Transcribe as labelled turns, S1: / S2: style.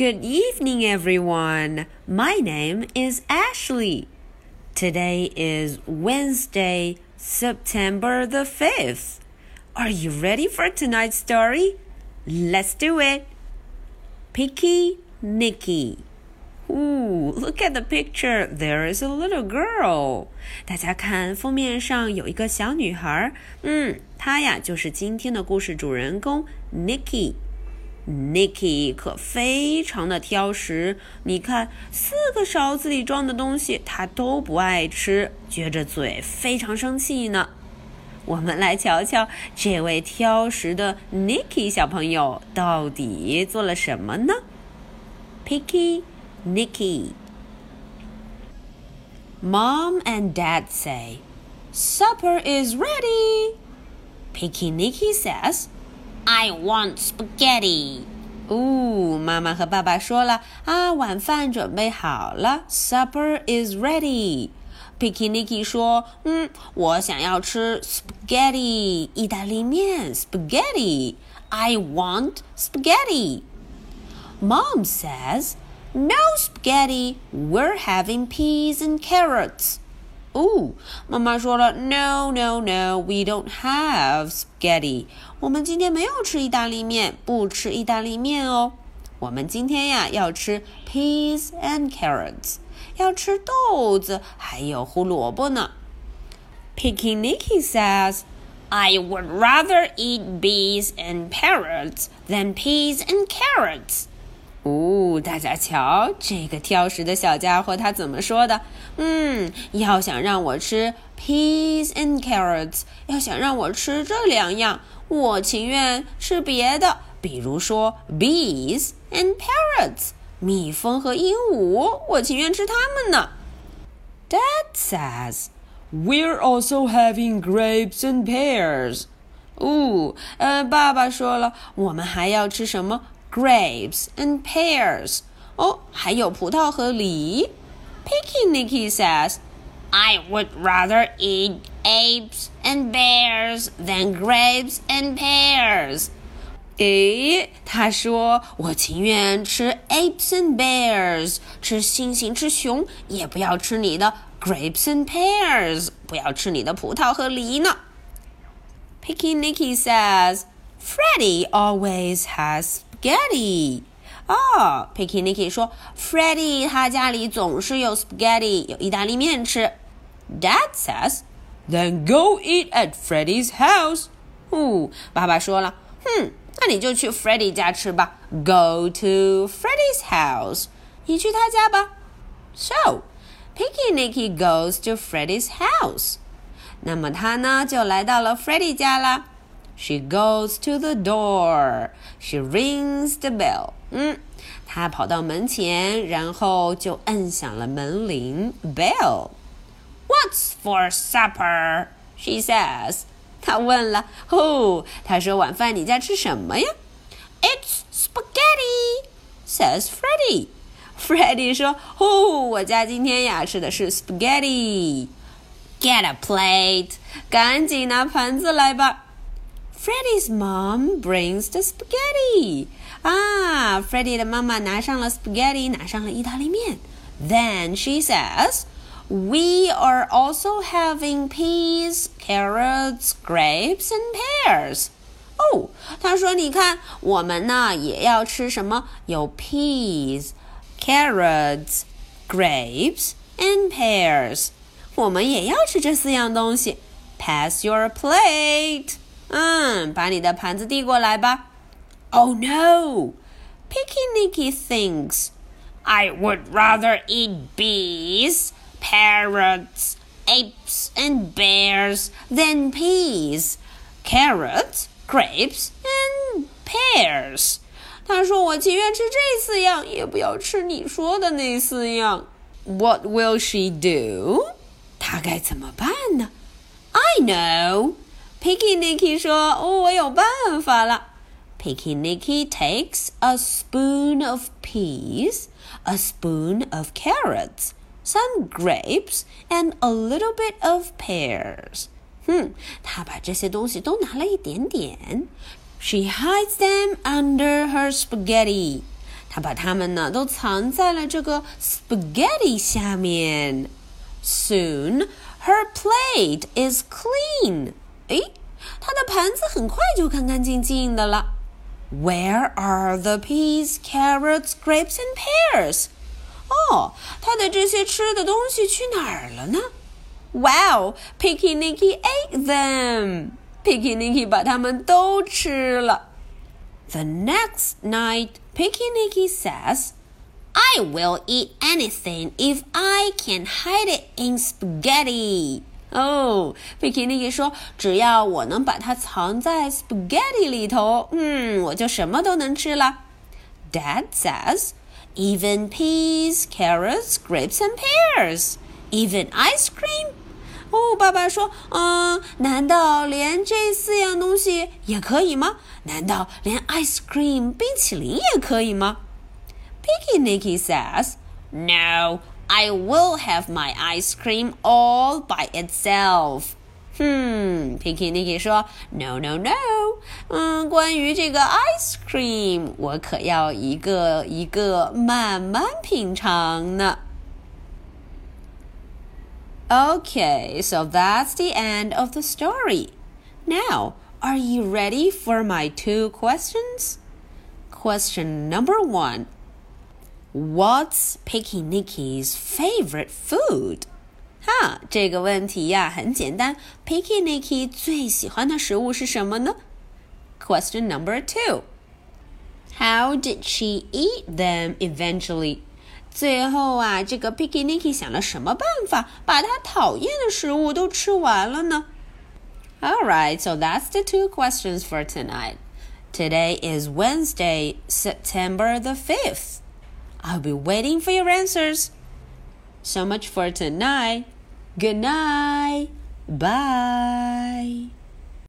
S1: Good evening, everyone. My name is Ashley. Today is Wednesday, September the 5th. Are you ready for tonight's story? Let's do it. Picky Nicky. Ooh, look at the picture. There is a little girl. 大家看封面上有一个小女孩。嗯，她呀就是今天的故事主人公 Nicky。 Nicky 可非常的挑食，你看四个勺子里装的东西，他都不爱吃，撅着嘴，非常生气呢。我们来瞧瞧这位挑食的 Nicky 小朋友到底做了什么呢？Picky Nicky. Mom and Dad say, Supper is ready. Picky Nicky says,
S2: I want spaghetti.
S1: 哦，妈妈和爸爸说了啊，晚饭准备好了，supper is ready。Picky Nicky 说，嗯，我想要吃 spaghetti I want spaghetti. Mom says, no spaghetti. We're having peas and carrots. 哦，妈妈说了，No, no, no, we don't have spaghetti. 我们今天没有吃意大利面，不吃意大利面哦。我们今天呀要吃 peas and carrots，要吃豆子还有胡萝卜呢。Picky Nicky says.
S2: I would rather eat bees and parrots than peas and carrots.
S1: 大家瞧，这个挑食的小家伙他怎么说的？嗯，要想让我吃 peas and carrots，要想让我吃这两样，我情愿吃别的，比如说 bees and parrots，蜜蜂和鹦鹉，我情愿吃它们呢。Dad says we're also having grapes and pears。哦，呃，爸爸说了，我们还要吃什么 grapes and pears. Oh, 哦，还有葡萄和梨。Picky Nicky says,
S2: "I would rather eat apes and bears than grapes and pears."
S1: 诶，他说：“我情愿吃 apes and bears，吃猩猩、吃熊，也不要吃你的 grapes and pears，不要吃你的葡萄和梨呢。” Picky Nicky says, "Freddy always has spaghetti。哦，Picky Nicky 说，Freddie 他家里总是有 spaghetti，有意大利面吃。Dad says, "Then go eat at Freddie's house." 哦，爸爸说了，哼，那你就去 Freddie 家吃吧。Go to Freddie's house，你去他家吧。So, Picky Nicky goes to Freddie's house. 那么他呢，就来到了 Freddie 家啦。 She goes to the door. She rings the bell. 嗯，她跑到门前，然后就摁响了门铃 bell.
S2: What's for supper?
S1: She says. 她问了，哦，她说晚饭你家吃什么呀？
S2: It's spaghetti,
S1: says Freddie. Freddie 说，哦，我家今天呀吃的是 spaghetti. Get a plate，赶紧拿盘子来吧。 Freddie's mom brings the spaghetti. 啊，Freddie 的妈妈拿上了 spaghetti，拿上了意大利面。Then she says, "We are also having peas, carrots, grapes, and pears." 哦，她说：“你看，我们呢也要吃什么？有 peas, carrots, grapes, and pears. 我们也要吃这四样东西。Pass your plate." 嗯，把你的盘子递过来吧。Oh no! Picky Nicky thinks.
S2: I would rather eat bees, parrots, apes, and bears than peas, carrots, grapes, and pears.
S1: 他说：“我情愿吃这四样，也不要吃你说的那四样。” What will she do? 她该怎么办呢？I know. Picky Nicky 说：“哦，我有办法了。” Picky Nicky takes a spoon of peas, a spoon of carrots, some grapes, and a little bit of pears. 哼，她把这些东西都拿了一点点。She hides them under her spaghetti. 他把它们呢都藏在了这个 spaghetti 下面。Soon her plate is clean. 诶，她的盘子很快就干干净净的了。Where are the peas, carrots, grapes, and pears? 哦，她的这些吃的东西去哪儿了呢？Wow, Picky Nicky ate them. Picky Nicky 把它们都吃了。The next night, Picky Nicky says,
S2: I will eat anything if I can hide it in spaghetti.
S1: 哦，Picky Nicky 说：“只要我能把它藏在 spaghetti 里头，嗯，我就什么都能吃了。” Dad says, "Even peas, carrots, grapes, and pears, even ice cream." 哦，爸爸说：“嗯，难道连这四样东西也可以吗？难道连 ice cream 冰淇淋也可以吗？”Picky Nicky says,
S2: "No." I will have my ice cream all by itself.
S1: Hmm. Picky, Nicky 说：“No No no. No，嗯，关于这个 ice cream，我可要一个一个慢慢品尝呢。” Okay, so that's the end of the story. Now, are you ready for my two questions? Question number one. What's Picky Nicky's favorite food? 哈，这个问题呀很简单。Picky Nicky 最喜欢的食物是什么呢？Question number two. How did she eat them eventually? 最后啊，这个 Picky Nicky 想了什么办法，把他讨厌的食物都吃完了呢？All right, so that's the two questions for tonight. Today is Wednesday, September the 5th. I'll be waiting for your answers. So much for tonight. Good night. Bye.